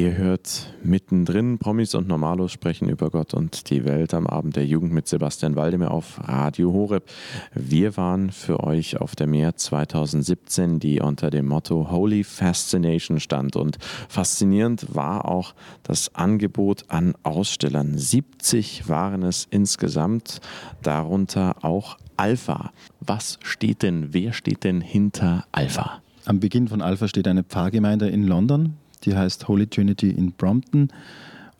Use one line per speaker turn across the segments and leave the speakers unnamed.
Ihr hört mittendrin Promis und Normalos sprechen über Gott und die Welt am Abend der Jugend mit Sebastian Waldemar auf Radio Horeb. Wir waren für euch auf der Meer 2017, die unter dem Motto Holy Fascination stand. Und faszinierend war auch das Angebot an Ausstellern. 70 waren es insgesamt, darunter auch Alpha. Was steht denn, wer steht denn hinter Alpha?
Am Beginn von Alpha steht eine Pfarrgemeinde in London, die heißt Holy Trinity in Brompton.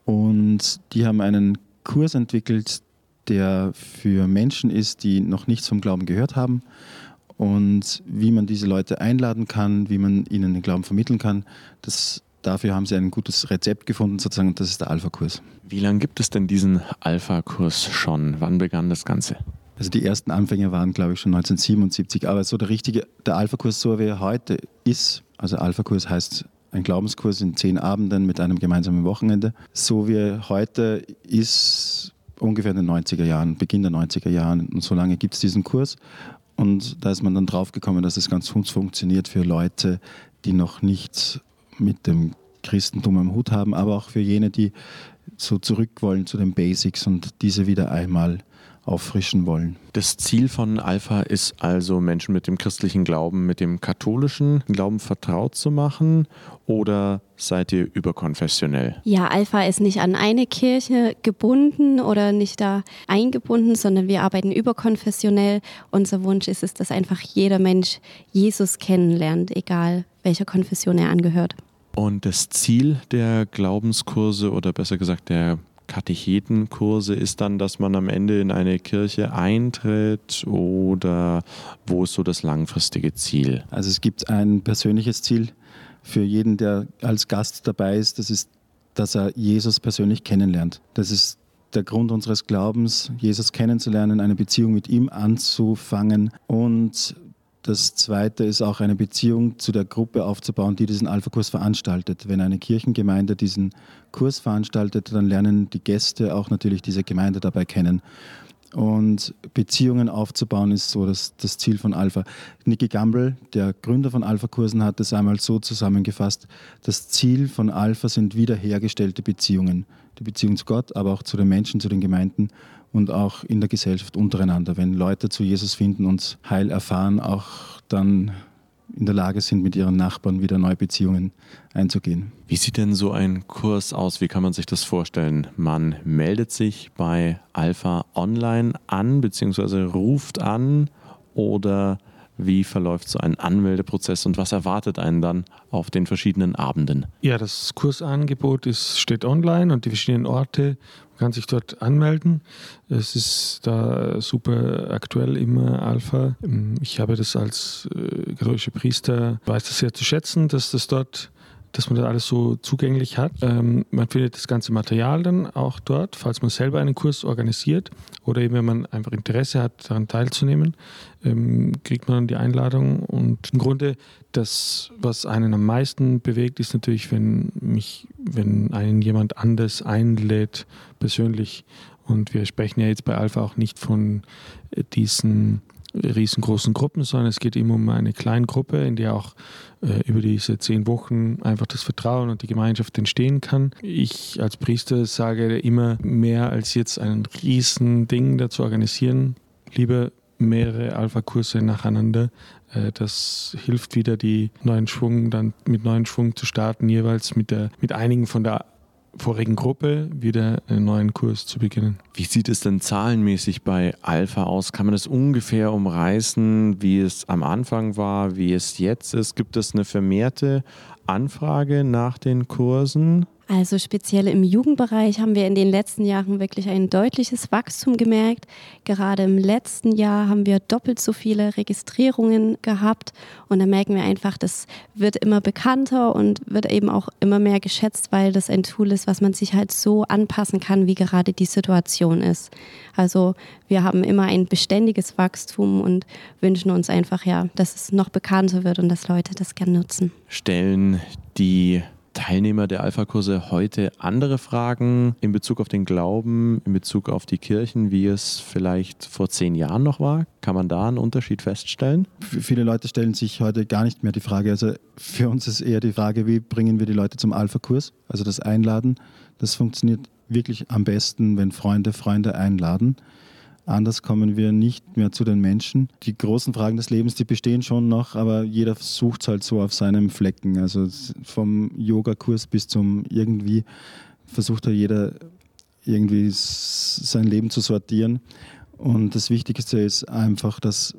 Und die haben einen Kurs entwickelt, der für Menschen ist, die noch nichts vom Glauben gehört haben. Und wie man diese Leute einladen kann, wie man ihnen den Glauben vermitteln kann, das, dafür haben sie ein gutes Rezept gefunden, sozusagen, und das ist der Alpha-Kurs.
Wie lange gibt es denn diesen Alpha-Kurs schon? Wann begann das Ganze?
Also die ersten Anfänge waren, glaube ich, schon 1977. Aber so der richtige, der Alpha-Kurs, so wie er heute ist, also Alpha-Kurs heißt ein Glaubenskurs in zehn Abenden mit einem gemeinsamen Wochenende. So wie heute ist ungefähr in den 90er Jahren, Beginn der 90er Jahren. Und so lange gibt es diesen Kurs. Und da ist man dann drauf gekommen, dass es ganz gut funktioniert für Leute, die noch nichts mit dem Christentum am Hut haben, aber auch für jene, die so zurück wollen zu den Basics und diese wieder einmal auffrischen wollen.
Das Ziel von Alpha ist also, Menschen mit dem christlichen Glauben, mit dem katholischen Glauben vertraut zu machen oder seid ihr überkonfessionell?
Ja, Alpha ist nicht an eine Kirche gebunden oder nicht da eingebunden, sondern wir arbeiten überkonfessionell. Unser Wunsch ist es, dass einfach jeder Mensch Jesus kennenlernt, egal welcher Konfession er angehört.
Und das Ziel der Glaubenskurse oder besser gesagt der Katechetenkurse ist dann, dass man am Ende in eine Kirche eintritt oder wo ist so das langfristige Ziel?
Also es gibt ein persönliches Ziel für jeden, der als Gast dabei ist. Das ist, dass er Jesus persönlich kennenlernt. Das ist der Grund unseres Glaubens, Jesus kennenzulernen, eine Beziehung mit ihm anzufangen und das Zweite ist auch eine Beziehung zu der Gruppe aufzubauen, die diesen Alpha-Kurs veranstaltet. Wenn eine Kirchengemeinde diesen Kurs veranstaltet, dann lernen die Gäste auch natürlich diese Gemeinde dabei kennen. Und Beziehungen aufzubauen ist so das, das Ziel von Alpha. Nicky Gamble, der Gründer von Alpha-Kursen, hat es einmal so zusammengefasst, das Ziel von Alpha sind wiederhergestellte Beziehungen. Die Beziehung zu Gott, aber auch zu den Menschen, zu den Gemeinden und auch in der Gesellschaft untereinander. Wenn Leute zu Jesus finden und Heil erfahren, auch dann in der Lage sind, mit ihren Nachbarn wieder neue Beziehungen einzugehen.
Wie sieht denn so ein Kurs aus? Wie kann man sich das vorstellen? Man meldet sich bei Alpha Online an, beziehungsweise ruft an oder wie verläuft so ein Anmeldeprozess und was erwartet einen dann auf den verschiedenen Abenden?
Ja, das Kursangebot ist, steht online und die verschiedenen Orte, kann sich dort anmelden. Es ist da super aktuell immer Alpha. Ich habe das als äh, katholischer Priester, weiß das sehr zu schätzen, dass das dort dass man das alles so zugänglich hat. Ähm, man findet das ganze Material dann auch dort, falls man selber einen Kurs organisiert oder eben wenn man einfach Interesse hat, daran teilzunehmen, ähm, kriegt man dann die Einladung. Und im Grunde das, was einen am meisten bewegt, ist natürlich, wenn mich, wenn einen jemand anders einlädt, persönlich. Und wir sprechen ja jetzt bei Alpha auch nicht von diesen riesengroßen Gruppen, sondern es geht immer um eine kleine Gruppe, in der auch äh, über diese zehn Wochen einfach das Vertrauen und die Gemeinschaft entstehen kann. Ich als Priester sage immer, mehr als jetzt ein Riesending dazu organisieren, lieber mehrere Alpha-Kurse nacheinander. Äh, das hilft wieder, die neuen Schwung dann mit neuen Schwung zu starten, jeweils mit, der, mit einigen von der vorigen Gruppe wieder einen neuen Kurs zu beginnen.
Wie sieht es denn zahlenmäßig bei Alpha aus? Kann man das ungefähr umreißen, wie es am Anfang war, wie es jetzt ist? Gibt es eine vermehrte Anfrage nach den Kursen?
Also speziell im Jugendbereich haben wir in den letzten Jahren wirklich ein deutliches Wachstum gemerkt. Gerade im letzten Jahr haben wir doppelt so viele Registrierungen gehabt und da merken wir einfach, das wird immer bekannter und wird eben auch immer mehr geschätzt, weil das ein Tool ist, was man sich halt so anpassen kann, wie gerade die Situation ist. Also wir haben immer ein beständiges Wachstum und wünschen uns einfach ja, dass es noch bekannter wird und dass Leute das gerne nutzen.
Stellen die Teilnehmer der Alpha-Kurse heute andere Fragen in Bezug auf den Glauben, in Bezug auf die Kirchen, wie es vielleicht vor zehn Jahren noch war? Kann man da einen Unterschied feststellen?
Viele Leute stellen sich heute gar nicht mehr die Frage. Also für uns ist eher die Frage, wie bringen wir die Leute zum Alpha-Kurs? Also das Einladen, das funktioniert wirklich am besten, wenn Freunde Freunde einladen. Anders kommen wir nicht mehr zu den Menschen. Die großen Fragen des Lebens, die bestehen schon noch, aber jeder sucht es halt so auf seinem Flecken. Also vom Yogakurs bis zum irgendwie versucht da jeder irgendwie sein Leben zu sortieren. Und das Wichtigste ist einfach, dass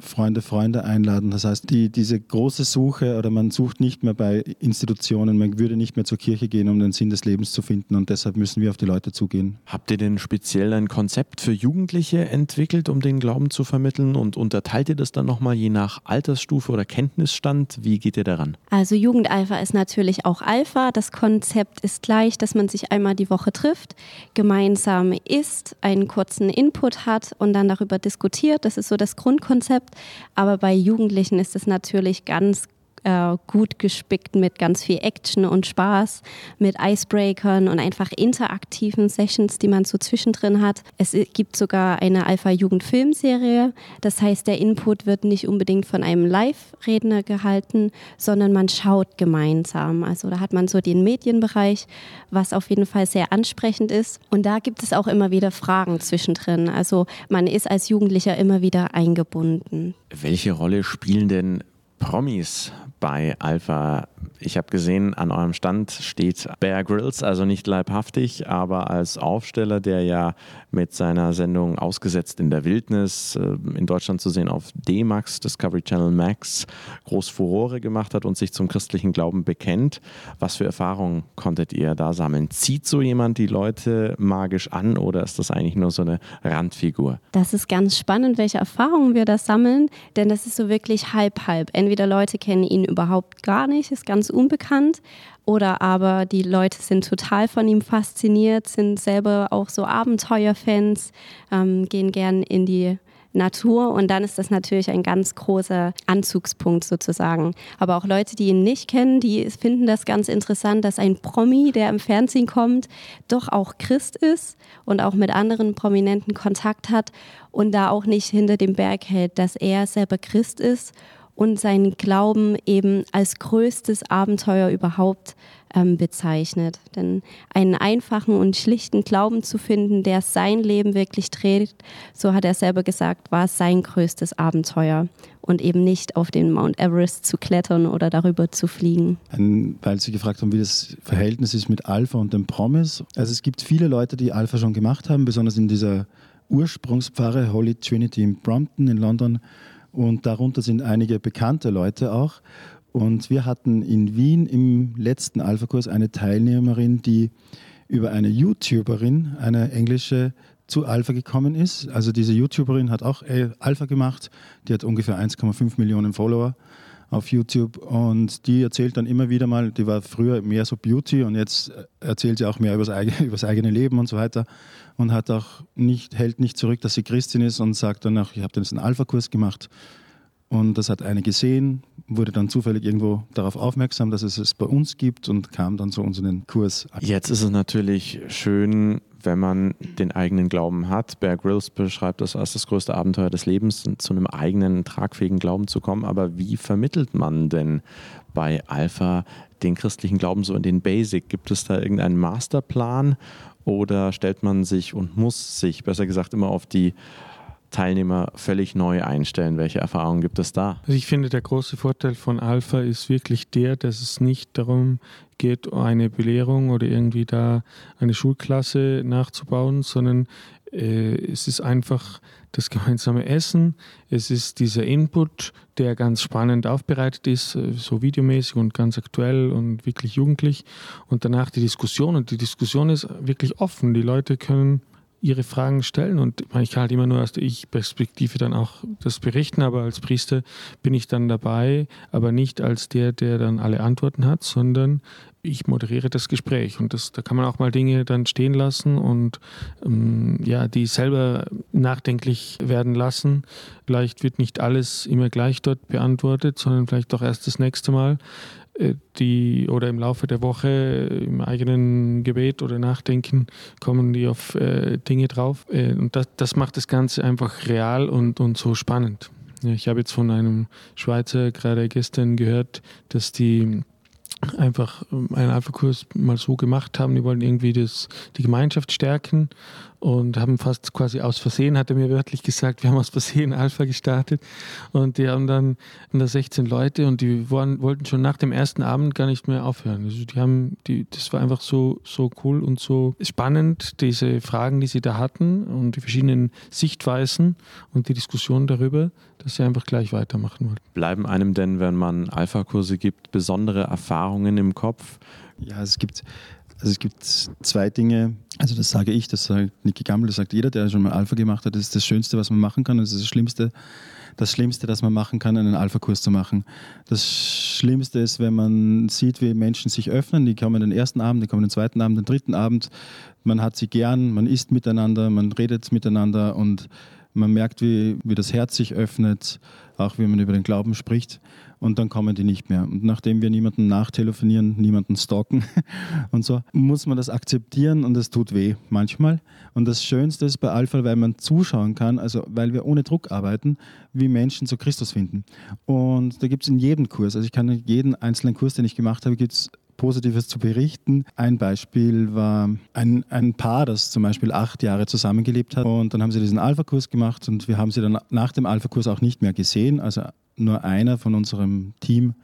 Freunde Freunde einladen. Das heißt, die, diese große Suche oder man sucht nicht mehr bei Institutionen, man würde nicht mehr zur Kirche gehen, um den Sinn des Lebens zu finden und deshalb müssen wir auf die Leute zugehen.
Habt ihr denn speziell ein Konzept für Jugendliche entwickelt, um den Glauben zu vermitteln und unterteilt ihr das dann nochmal je nach Altersstufe oder Kenntnisstand? Wie geht ihr daran?
Also Jugendalpha ist natürlich auch Alpha. Das Konzept ist gleich, dass man sich einmal die Woche trifft, gemeinsam isst, einen kurzen Input hat und dann darüber diskutiert. Das ist so das Grundkonzept. Aber bei Jugendlichen ist es natürlich ganz äh, gut gespickt mit ganz viel Action und Spaß, mit Icebreakern und einfach interaktiven Sessions, die man so zwischendrin hat. Es gibt sogar eine Alpha-Jugend-Filmserie. Das heißt, der Input wird nicht unbedingt von einem Live-Redner gehalten, sondern man schaut gemeinsam. Also da hat man so den Medienbereich, was auf jeden Fall sehr ansprechend ist. Und da gibt es auch immer wieder Fragen zwischendrin. Also man ist als Jugendlicher immer wieder eingebunden.
Welche Rolle spielen denn Promis bei Alpha. Ich habe gesehen, an eurem Stand steht Bear Grylls, also nicht leibhaftig, aber als Aufsteller, der ja mit seiner Sendung Ausgesetzt in der Wildnis äh, in Deutschland zu sehen auf D-Max, Discovery Channel Max, groß Furore gemacht hat und sich zum christlichen Glauben bekennt. Was für Erfahrungen konntet ihr da sammeln? Zieht so jemand die Leute magisch an oder ist das eigentlich nur so eine Randfigur?
Das ist ganz spannend, welche Erfahrungen wir da sammeln, denn das ist so wirklich halb-halb. Entweder Leute kennen ihn überhaupt gar nicht, ist ganz unbekannt. Oder aber die Leute sind total von ihm fasziniert, sind selber auch so Abenteuerfans, ähm, gehen gern in die Natur und dann ist das natürlich ein ganz großer Anzugspunkt sozusagen. Aber auch Leute, die ihn nicht kennen, die finden das ganz interessant, dass ein Promi, der im Fernsehen kommt, doch auch Christ ist und auch mit anderen Prominenten Kontakt hat und da auch nicht hinter dem Berg hält, dass er selber Christ ist und seinen Glauben eben als größtes Abenteuer überhaupt ähm, bezeichnet. Denn einen einfachen und schlichten Glauben zu finden, der sein Leben wirklich trägt, so hat er selber gesagt, war sein größtes Abenteuer und eben nicht auf den Mount Everest zu klettern oder darüber zu fliegen.
Weil Sie gefragt haben, wie das Verhältnis ist mit Alpha und dem Promise. Also es gibt viele Leute, die Alpha schon gemacht haben, besonders in dieser Ursprungspfarre Holy Trinity in Brompton in London und darunter sind einige bekannte Leute auch. Und wir hatten in Wien im letzten Alpha-Kurs eine Teilnehmerin, die über eine YouTuberin, eine englische, zu Alpha gekommen ist. Also diese YouTuberin hat auch äh, Alpha gemacht. Die hat ungefähr 1,5 Millionen Follower auf YouTube und die erzählt dann immer wieder mal, die war früher mehr so Beauty und jetzt erzählt sie auch mehr über das eigene, eigene Leben und so weiter und hat auch nicht, hält nicht zurück, dass sie Christin ist und sagt dann auch, ich habe jetzt einen Alpha-Kurs gemacht und das hat eine gesehen, wurde dann zufällig irgendwo darauf aufmerksam, dass es es bei uns gibt und kam dann zu uns in den Kurs.
Jetzt ist es natürlich schön, wenn man den eigenen Glauben hat. Bear Grylls beschreibt das als das größte Abenteuer des Lebens, zu einem eigenen tragfähigen Glauben zu kommen. Aber wie vermittelt man denn bei Alpha den christlichen Glauben so in den Basic? Gibt es da irgendeinen Masterplan oder stellt man sich und muss sich, besser gesagt, immer auf die Teilnehmer völlig neu einstellen? Welche Erfahrungen gibt es da?
Also ich finde, der große Vorteil von Alpha ist wirklich der, dass es nicht darum geht, eine Belehrung oder irgendwie da eine Schulklasse nachzubauen, sondern äh, es ist einfach das gemeinsame Essen, es ist dieser Input, der ganz spannend aufbereitet ist, äh, so videomäßig und ganz aktuell und wirklich jugendlich und danach die Diskussion und die Diskussion ist wirklich offen. Die Leute können ihre Fragen stellen und ich kann halt immer nur aus der Ich-Perspektive dann auch das berichten, aber als Priester bin ich dann dabei, aber nicht als der, der dann alle Antworten hat, sondern ich moderiere das Gespräch und das, da kann man auch mal Dinge dann stehen lassen und ähm, ja, die selber nachdenklich werden lassen. Vielleicht wird nicht alles immer gleich dort beantwortet, sondern vielleicht doch erst das nächste Mal. Äh, die oder im Laufe der Woche im eigenen Gebet oder Nachdenken kommen die auf äh, Dinge drauf. Äh, und das, das macht das Ganze einfach real und, und so spannend. Ich habe jetzt von einem Schweizer gerade gestern gehört, dass die einfach einen Alpha-Kurs mal so gemacht haben. Die wollen irgendwie das, die Gemeinschaft stärken und haben fast quasi aus Versehen, hat er mir wörtlich gesagt, wir haben aus Versehen Alpha gestartet und die haben dann da 16 Leute und die waren, wollten schon nach dem ersten Abend gar nicht mehr aufhören. Also die haben, die, das war einfach so, so cool und so spannend, diese Fragen, die sie da hatten und die verschiedenen Sichtweisen und die Diskussion darüber, dass sie einfach gleich weitermachen wollten.
Bleiben einem denn, wenn man Alpha-Kurse gibt, besondere Erfahrungen im Kopf?
Ja, es gibt also es gibt zwei Dinge, also das sage ich, das sagt Niki Gammel, das sagt jeder, der schon mal Alpha gemacht hat, das ist das Schönste, was man machen kann, das ist das Schlimmste, das Schlimmste, das man machen kann, einen Alpha-Kurs zu machen. Das Schlimmste ist, wenn man sieht, wie Menschen sich öffnen, die kommen den ersten Abend, die kommen den zweiten Abend, den dritten Abend, man hat sie gern, man isst miteinander, man redet miteinander und man merkt, wie, wie das Herz sich öffnet, auch wie man über den Glauben spricht und dann kommen die nicht mehr. Und nachdem wir niemanden nachtelefonieren, niemanden stalken und so, muss man das akzeptieren und es tut weh manchmal. Und das Schönste ist bei Alpha, weil man zuschauen kann, also weil wir ohne Druck arbeiten, wie Menschen zu Christus finden. Und da gibt es in jedem Kurs, also ich kann in jeden einzelnen Kurs, den ich gemacht habe, gibt es Positives zu berichten. Ein Beispiel war ein, ein Paar, das zum Beispiel acht Jahre zusammengelebt hat. Und dann haben sie diesen Alpha-Kurs gemacht und wir haben sie dann nach dem Alpha-Kurs auch nicht mehr gesehen. Also nur einer von unserem Team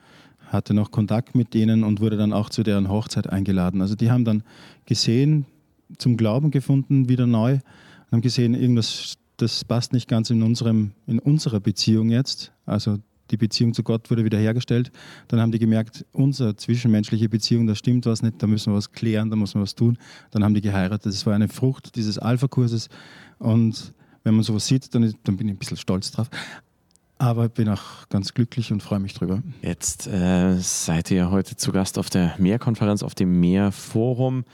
hatte noch Kontakt mit denen und wurde dann auch zu deren Hochzeit eingeladen. Also die haben dann gesehen, zum Glauben gefunden, wieder neu, und haben gesehen, irgendwas, das passt nicht ganz in, unserem, in unserer Beziehung jetzt. Also die Beziehung zu Gott wurde wiederhergestellt. Dann haben die gemerkt, unsere zwischenmenschliche Beziehung, da stimmt was nicht, da müssen wir was klären, da muss man was tun. Dann haben die geheiratet. Das war eine Frucht dieses Alpha-Kurses. Und wenn man sowas sieht, dann, dann bin ich ein bisschen stolz drauf. Aber bin auch ganz glücklich und freue mich drüber.
Jetzt äh, seid ihr heute zu Gast auf der Mehrkonferenz, auf dem Mehrforum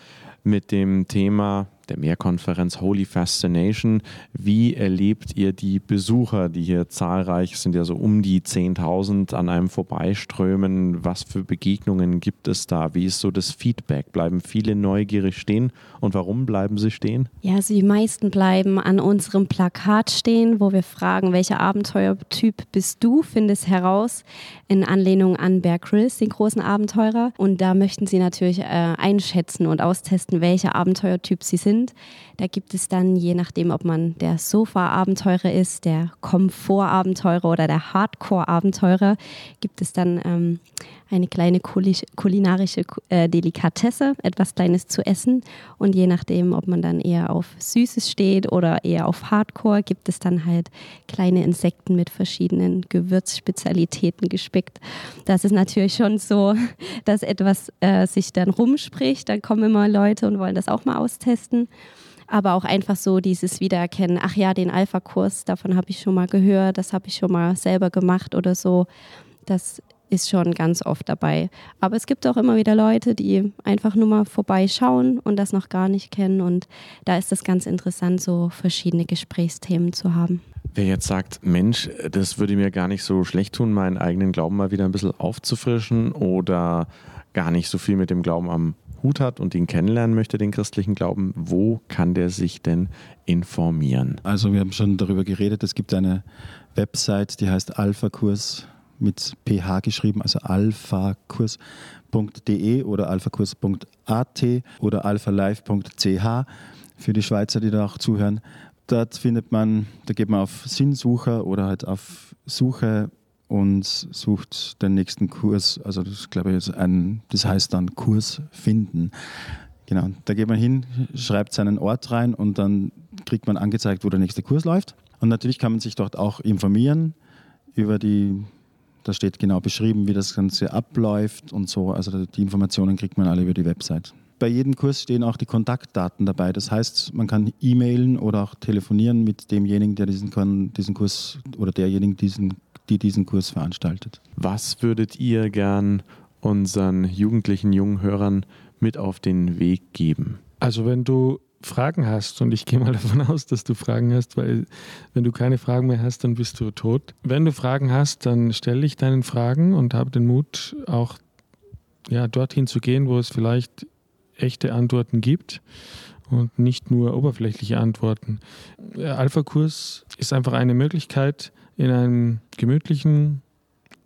mit dem Thema der Mehrkonferenz Holy Fascination. Wie erlebt ihr die Besucher, die hier zahlreich sind, ja so um die 10.000 an einem vorbeiströmen? Was für Begegnungen gibt es da? Wie ist so das Feedback? Bleiben viele neugierig stehen? Und warum bleiben sie stehen?
Ja, also die meisten bleiben an unserem Plakat stehen, wo wir fragen, welcher Abenteuertyp bist du? Findest heraus in Anlehnung an Bear Grylls, den großen Abenteurer. Und da möchten sie natürlich äh, einschätzen und austesten, welcher Abenteuertyp sie sind sind. Da gibt es dann, je nachdem, ob man der Sofa-Abenteurer ist, der Komfort-Abenteurer oder der Hardcore-Abenteurer, gibt es dann ähm, eine kleine kulinarische äh, Delikatesse, etwas Kleines zu essen. Und je nachdem, ob man dann eher auf Süßes steht oder eher auf Hardcore, gibt es dann halt kleine Insekten mit verschiedenen Gewürzspezialitäten gespickt. Das ist natürlich schon so, dass etwas äh, sich dann rumspricht. Dann kommen immer Leute und wollen das auch mal austesten aber auch einfach so dieses Wiedererkennen, ach ja, den Alpha-Kurs, davon habe ich schon mal gehört, das habe ich schon mal selber gemacht oder so. Das ist schon ganz oft dabei. Aber es gibt auch immer wieder Leute, die einfach nur mal vorbeischauen und das noch gar nicht kennen. Und da ist es ganz interessant, so verschiedene Gesprächsthemen zu haben.
Wer jetzt sagt, Mensch, das würde mir gar nicht so schlecht tun, meinen eigenen Glauben mal wieder ein bisschen aufzufrischen oder gar nicht so viel mit dem Glauben am Hut hat und ihn kennenlernen möchte, den christlichen Glauben, wo kann der sich denn informieren?
Also wir haben schon darüber geredet, es gibt eine Website, die heißt Alpha-Kurs mit PH geschrieben, also alphakurs.de oder alphakurs.at oder alphalive.ch für die Schweizer, die da auch zuhören. Dort findet man, da geht man auf Sinnsucher oder halt auf Suche und sucht den nächsten Kurs. Also das glaube ich ein, das heißt dann Kurs finden. Genau, da geht man hin, schreibt seinen Ort rein und dann kriegt man angezeigt, wo der nächste Kurs läuft. Und natürlich kann man sich dort auch informieren über die da steht genau beschrieben, wie das Ganze abläuft und so. Also die Informationen kriegt man alle über die Website. Bei jedem Kurs stehen auch die Kontaktdaten dabei. Das heißt, man kann e-mailen oder auch telefonieren mit demjenigen, der diesen, diesen Kurs oder derjenigen, diesen, die diesen Kurs veranstaltet.
Was würdet ihr gern unseren jugendlichen jungen Hörern mit auf den Weg geben?
Also wenn du Fragen hast, und ich gehe mal davon aus, dass du Fragen hast, weil wenn du keine Fragen mehr hast, dann bist du tot. Wenn du Fragen hast, dann stell dich deinen Fragen und habe den Mut, auch ja, dorthin zu gehen, wo es vielleicht echte Antworten gibt und nicht nur oberflächliche Antworten. Alpha-Kurs ist einfach eine Möglichkeit, in einem gemütlichen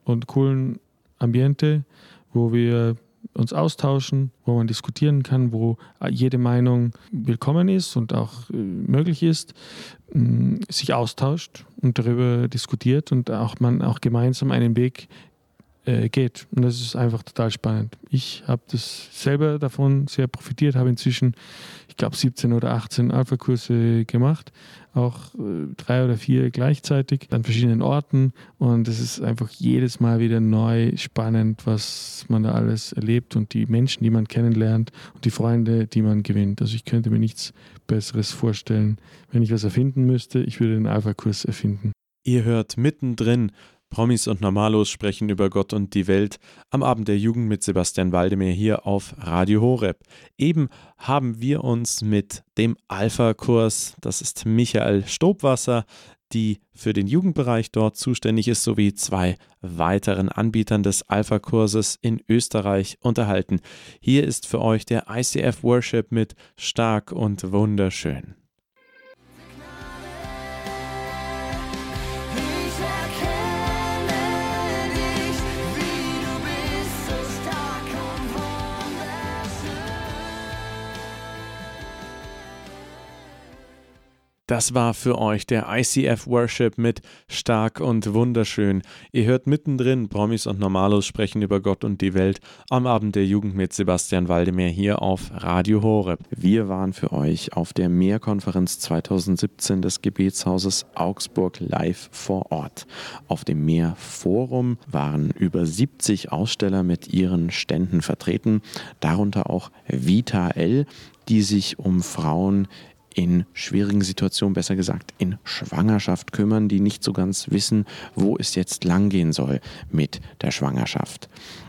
und coolen Ambiente, wo wir uns austauschen, wo man diskutieren kann, wo jede Meinung willkommen ist und auch äh, möglich ist, mm, sich austauscht und darüber diskutiert und auch man auch gemeinsam einen Weg äh, geht. Und das ist einfach total spannend. Ich habe das selber davon sehr profitiert, habe inzwischen, ich glaube, 17 oder 18 Alpha-Kurse gemacht, auch äh, drei oder vier gleichzeitig an verschiedenen Orten. Und es ist einfach jedes Mal wieder neu spannend, was man da alles erlebt und die Menschen, die man kennenlernt und die Freunde, die man gewinnt. Also ich könnte mir nichts Besseres vorstellen. Wenn ich was erfinden müsste, ich würde den Alpha-Kurs erfinden.
Ihr hört mittendrin Promis und Normalos sprechen über Gott und die Welt am Abend der Jugend mit Sebastian Waldemir hier auf Radio Horeb. Eben haben wir uns mit dem Alpha-Kurs, das ist Michael Stobwasser, die für den Jugendbereich dort zuständig ist, sowie zwei weiteren Anbietern des Alpha-Kurses in Österreich unterhalten. Hier ist für euch der ICF Worship mit Stark und Wunderschön. Das war für euch der ICF Worship mit Stark und Wunderschön. Ihr hört mittendrin Promis und Normalos sprechen über Gott und die Welt am Abend der Jugend mit Sebastian Waldemar hier auf Radio Horeb. Wir waren für euch auf der Mehrkonferenz 2017 des Gebetshauses Augsburg live vor Ort. Auf dem Mehrforum waren über 70 Aussteller mit ihren Ständen vertreten, darunter auch Vita L, die sich um Frauen in schwierigen Situationen, besser gesagt in Schwangerschaft kümmern, die nicht so ganz wissen, wo es jetzt langgehen soll mit der Schwangerschaft.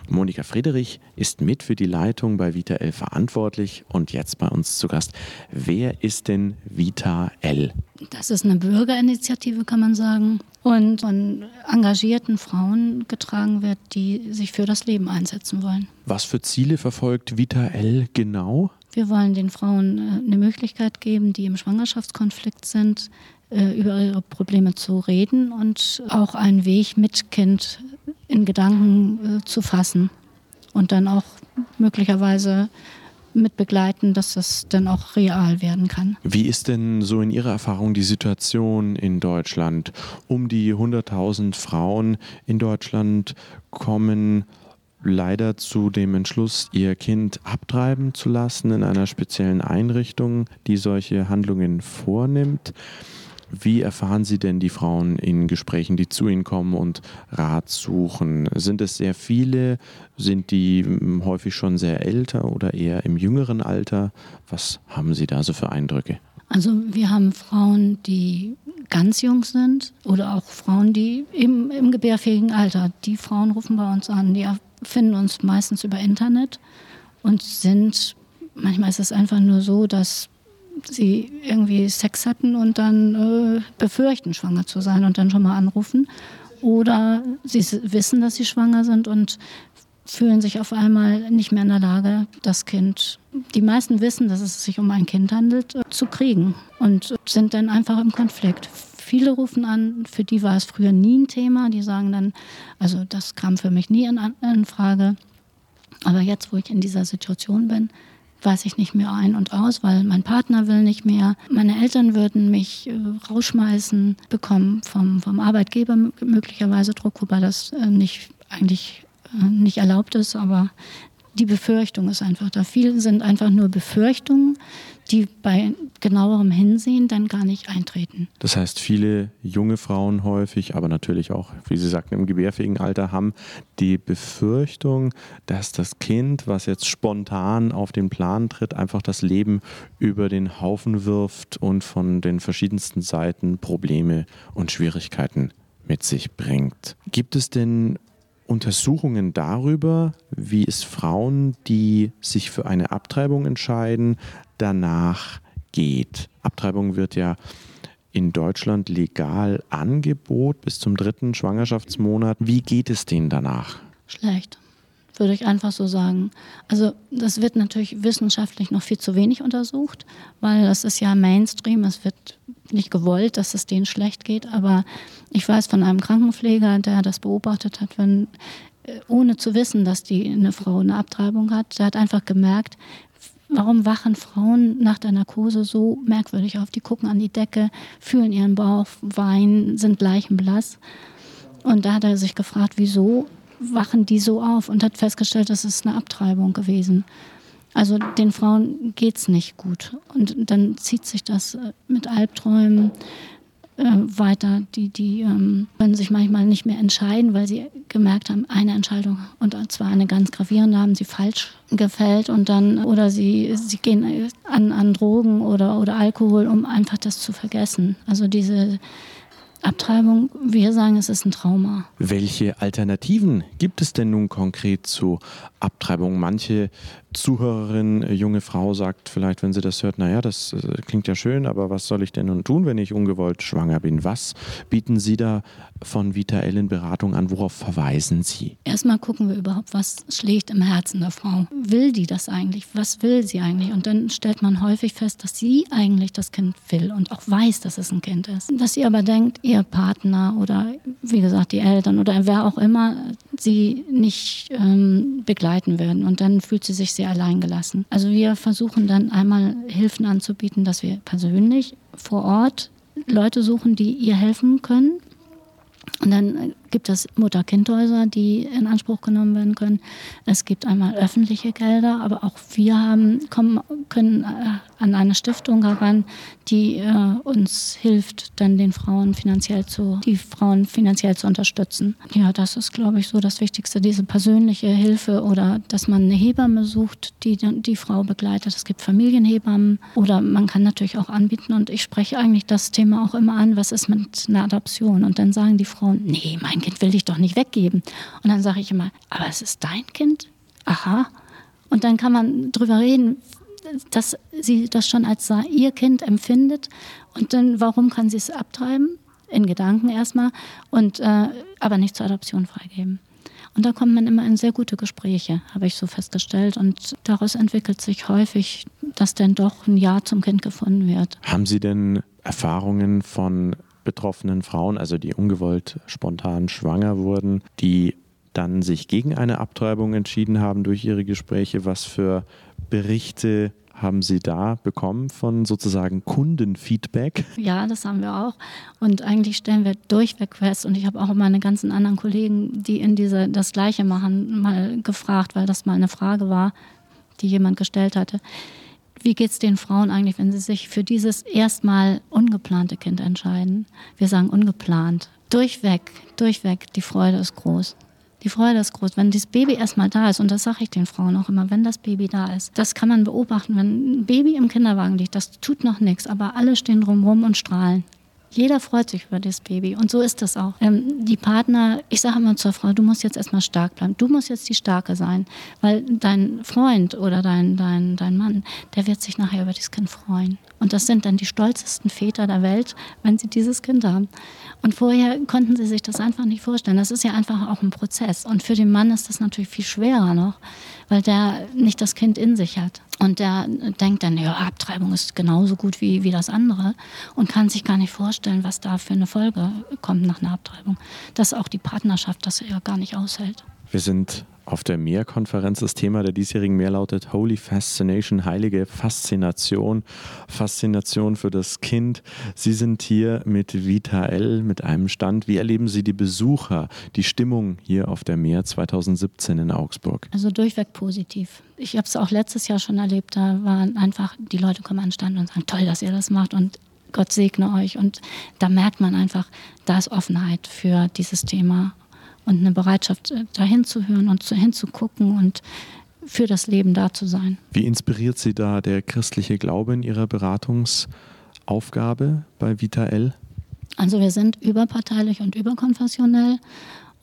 Monika Friedrich ist mit für die Leitung bei Vita L verantwortlich und jetzt bei uns zu Gast. Wer ist denn Vita L?
Das ist eine Bürgerinitiative, kann man sagen, und von engagierten Frauen getragen wird, die sich für das Leben einsetzen wollen.
Was für Ziele verfolgt Vita L genau?
Wir wollen den Frauen äh, eine Möglichkeit geben, die im Schwangerschaftskonflikt sind, äh, über ihre Probleme zu reden und auch einen Weg mit Kind in Gedanken äh, zu fassen und dann auch möglicherweise mit begleiten, dass das dann auch real werden kann.
Wie ist denn so in Ihrer Erfahrung die Situation in Deutschland? Um die 100.000 Frauen in Deutschland kommen leider zu dem Entschluss, ihr Kind abtreiben zu lassen in einer speziellen Einrichtung, die solche Handlungen vornimmt. Wie erfahren Sie denn die Frauen in Gesprächen, die zu Ihnen kommen und Rat suchen? Sind es sehr viele? Sind die hm, häufig schon sehr älter oder eher im jüngeren Alter? Was haben Sie da so für Eindrücke?
Also wir haben Frauen, die ganz jung sind oder auch Frauen, die im, im gebärfähigen Alter. Die Frauen rufen bei uns an, die finden uns meistens über Internet und sind, manchmal ist es einfach nur so, dass sie irgendwie Sex hatten und dann äh, befürchten, schwanger zu sein und dann schon mal anrufen. Oder sie wissen, dass sie schwanger sind und fühlen sich auf einmal nicht mehr in der Lage, das Kind, die meisten wissen, dass es sich um ein Kind handelt, äh, zu kriegen und sind dann einfach im Konflikt. Viele rufen an, für die war es früher nie ein Thema. Die sagen dann, also das kam für mich nie in, in Frage. Aber jetzt, wo ich in dieser Situation bin, weiß ich nicht mehr ein und aus, weil mein Partner will nicht mehr. Meine Eltern würden mich äh, rausschmeißen, bekommen vom, vom Arbeitgeber möglicherweise Druck, wobei das äh, nicht eigentlich äh, nicht erlaubt ist, aber die Befürchtung ist einfach da. Viele sind einfach nur Befürchtungen, die bei genauerem Hinsehen dann gar nicht eintreten.
Das heißt, viele junge Frauen häufig, aber natürlich auch, wie Sie sagten, im gebärfähigen Alter haben die Befürchtung, dass das Kind, was jetzt spontan auf den Plan tritt, einfach das Leben über den Haufen wirft und von den verschiedensten Seiten Probleme und Schwierigkeiten mit sich bringt. Gibt es denn Untersuchungen darüber, wie es Frauen, die sich für eine Abtreibung entscheiden, danach geht. Abtreibung wird ja in Deutschland legal angeboten bis zum dritten Schwangerschaftsmonat. Wie geht es denen danach?
Schlecht. Würde ich einfach so sagen. Also das wird natürlich wissenschaftlich noch viel zu wenig untersucht, weil das ist ja Mainstream, es wird nicht gewollt, dass es denen schlecht geht, aber ich weiß von einem Krankenpfleger, der das beobachtet hat, wenn äh, ohne zu wissen, dass die eine Frau eine Abtreibung hat, der hat einfach gemerkt, warum wachen Frauen nach der Narkose so merkwürdig auf? Die gucken an die Decke, fühlen ihren Bauch, weinen, sind leichenblass. Und da hat er sich gefragt, wieso wachen die so auf und hat festgestellt, das ist eine Abtreibung gewesen. Also den Frauen geht es nicht gut. Und dann zieht sich das äh, mit Albträumen äh, weiter. Die, die ähm, können sich manchmal nicht mehr entscheiden, weil sie gemerkt haben, eine Entscheidung, und zwar eine ganz gravierende, haben sie falsch gefällt und dann, oder sie, sie gehen an, an Drogen oder, oder Alkohol, um einfach das zu vergessen. Also diese Abtreibung, wir sagen, es ist ein Trauma.
Welche Alternativen gibt es denn nun konkret zu Abtreibung? Manche Zuhörerin, äh, junge Frau, sagt vielleicht, wenn sie das hört, naja, das äh, klingt ja schön, aber was soll ich denn nun tun, wenn ich ungewollt schwanger bin? Was bieten Sie da von Vita Ellen Beratung an? Worauf verweisen Sie?
Erstmal gucken wir überhaupt, was schlägt im Herzen der Frau. Will die das eigentlich? Was will sie eigentlich? Und dann stellt man häufig fest, dass sie eigentlich das Kind will und auch weiß, dass es ein Kind ist. Dass sie aber denkt, ihr Partner oder wie gesagt die Eltern oder wer auch immer sie nicht ähm, begleiten werden. Und dann fühlt sie sich sehr allein gelassen. Also wir versuchen dann einmal Hilfen anzubieten, dass wir persönlich vor Ort Leute suchen, die ihr helfen können. Und dann gibt es Mutter-Kind-Häuser, die in Anspruch genommen werden können. Es gibt einmal öffentliche Gelder, aber auch wir haben, kommen, können äh, an eine Stiftung heran, die äh, uns hilft, dann den Frauen finanziell zu, die Frauen finanziell zu unterstützen. Ja, das ist, glaube ich, so das Wichtigste, diese persönliche Hilfe oder dass man eine Hebamme sucht, die die Frau begleitet. Es gibt Familienhebammen oder man kann natürlich auch anbieten und ich spreche eigentlich das Thema auch immer an, was ist mit einer Adoption? Und dann sagen die Frauen, nee, mein Kind will dich doch nicht weggeben. Und dann sage ich immer, aber es ist dein Kind? Aha. Und dann kann man drüber reden, dass sie das schon als ihr Kind empfindet. Und dann, warum kann sie es abtreiben? In Gedanken erstmal. Und, äh, aber nicht zur Adoption freigeben. Und da kommt man immer in sehr gute Gespräche, habe ich so festgestellt. Und daraus entwickelt sich häufig, dass dann doch ein Ja zum Kind gefunden wird.
Haben Sie denn Erfahrungen von betroffenen Frauen, also die ungewollt spontan schwanger wurden, die dann sich gegen eine Abtreibung entschieden haben durch ihre Gespräche. Was für Berichte haben Sie da bekommen von sozusagen Kundenfeedback?
Ja, das haben wir auch. Und eigentlich stellen wir durchweg fest, und ich habe auch meine ganzen anderen Kollegen, die in diese das Gleiche machen, mal gefragt, weil das mal eine Frage war, die jemand gestellt hatte. Wie geht es den Frauen eigentlich, wenn sie sich für dieses erstmal ungeplante Kind entscheiden? Wir sagen ungeplant. Durchweg, durchweg, die Freude ist groß. Die Freude ist groß, wenn das Baby erstmal da ist, und das sage ich den Frauen auch immer, wenn das Baby da ist. Das kann man beobachten, wenn ein Baby im Kinderwagen liegt, das tut noch nichts, aber alle stehen drumherum und strahlen. Jeder freut sich über das Baby und so ist das auch. Ähm, die Partner, ich sage immer zur Frau, du musst jetzt erstmal stark bleiben. Du musst jetzt die Starke sein, weil dein Freund oder dein, dein, dein Mann, der wird sich nachher über das Kind freuen. Und das sind dann die stolzesten Väter der Welt, wenn sie dieses Kind haben. Und vorher konnten sie sich das einfach nicht vorstellen. Das ist ja einfach auch ein Prozess. Und für den Mann ist das natürlich viel schwerer noch, weil der nicht das Kind in sich hat. Und der denkt dann, ja, Abtreibung ist genauso gut wie, wie das andere und kann sich gar nicht vorstellen, was da für eine Folge kommt nach einer Abtreibung. Dass auch die Partnerschaft das ja gar nicht aushält.
Wir sind auf der Mehrkonferenz. Das Thema der diesjährigen Mehr lautet Holy Fascination, heilige Faszination, Faszination für das Kind. Sie sind hier mit Vita L, mit einem Stand. Wie erleben Sie die Besucher, die Stimmung hier auf der Meer 2017 in Augsburg?
Also durchweg positiv. Ich habe es auch letztes Jahr schon erlebt. Da waren einfach, die Leute kommen an den Stand und sagen, toll, dass ihr das macht und Gott segne euch. Und da merkt man einfach, da ist Offenheit für dieses Thema und eine Bereitschaft, äh, dahin zu hören und hinzugucken und für das Leben da zu sein.
Wie inspiriert Sie da der christliche Glaube in Ihrer Beratungsaufgabe bei Vita L?
Also wir sind überparteilich und überkonfessionell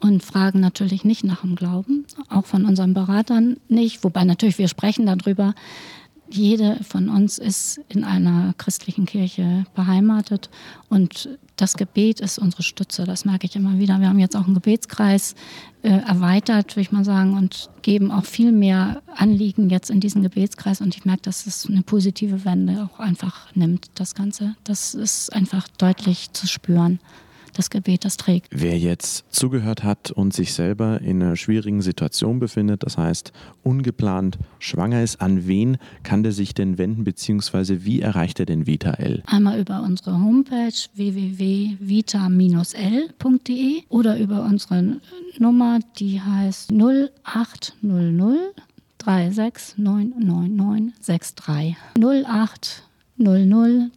und fragen natürlich nicht nach dem Glauben, auch von unseren Beratern nicht, wobei natürlich wir sprechen darüber. Jede von uns ist in einer christlichen Kirche beheimatet und das Gebet ist unsere Stütze, das merke ich immer wieder. Wir haben jetzt auch einen Gebetskreis äh, erweitert, würde ich mal sagen, und geben auch viel mehr Anliegen jetzt in diesen Gebetskreis. Und ich merke, dass es eine positive Wende auch einfach nimmt, das Ganze. Das ist einfach deutlich zu spüren das Gebet das trägt.
Wer jetzt zugehört hat und sich selber in einer schwierigen Situation befindet, das heißt ungeplant schwanger ist, an wen kann der sich denn wenden, beziehungsweise wie erreicht er den Vita L?
Einmal über unsere Homepage www.vita-l.de oder über unsere Nummer, die heißt 0800 369963. 0800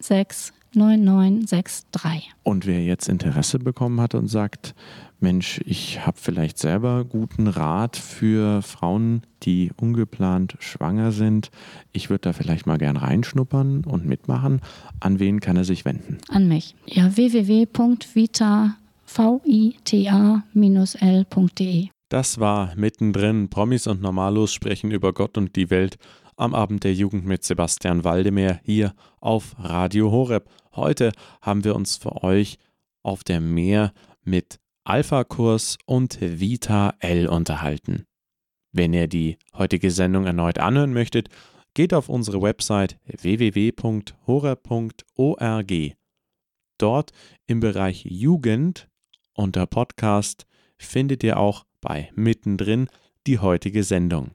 36 9963.
Und wer jetzt Interesse bekommen hat und sagt, Mensch, ich habe vielleicht selber guten Rat für Frauen, die ungeplant schwanger sind. Ich würde da vielleicht mal gern reinschnuppern und mitmachen. An wen kann er sich wenden?
An mich. Ja, www.vita-l.de.
Das war mittendrin. Promis und Normalos sprechen über Gott und die Welt am Abend der Jugend mit Sebastian Waldemar hier auf Radio Horeb. Heute haben wir uns für euch auf der Meer mit Alpha-Kurs und Vita L unterhalten. Wenn ihr die heutige Sendung erneut anhören möchtet, geht auf unsere Website www.horeb.org. Dort im Bereich Jugend unter Podcast findet ihr auch bei Mittendrin die heutige Sendung.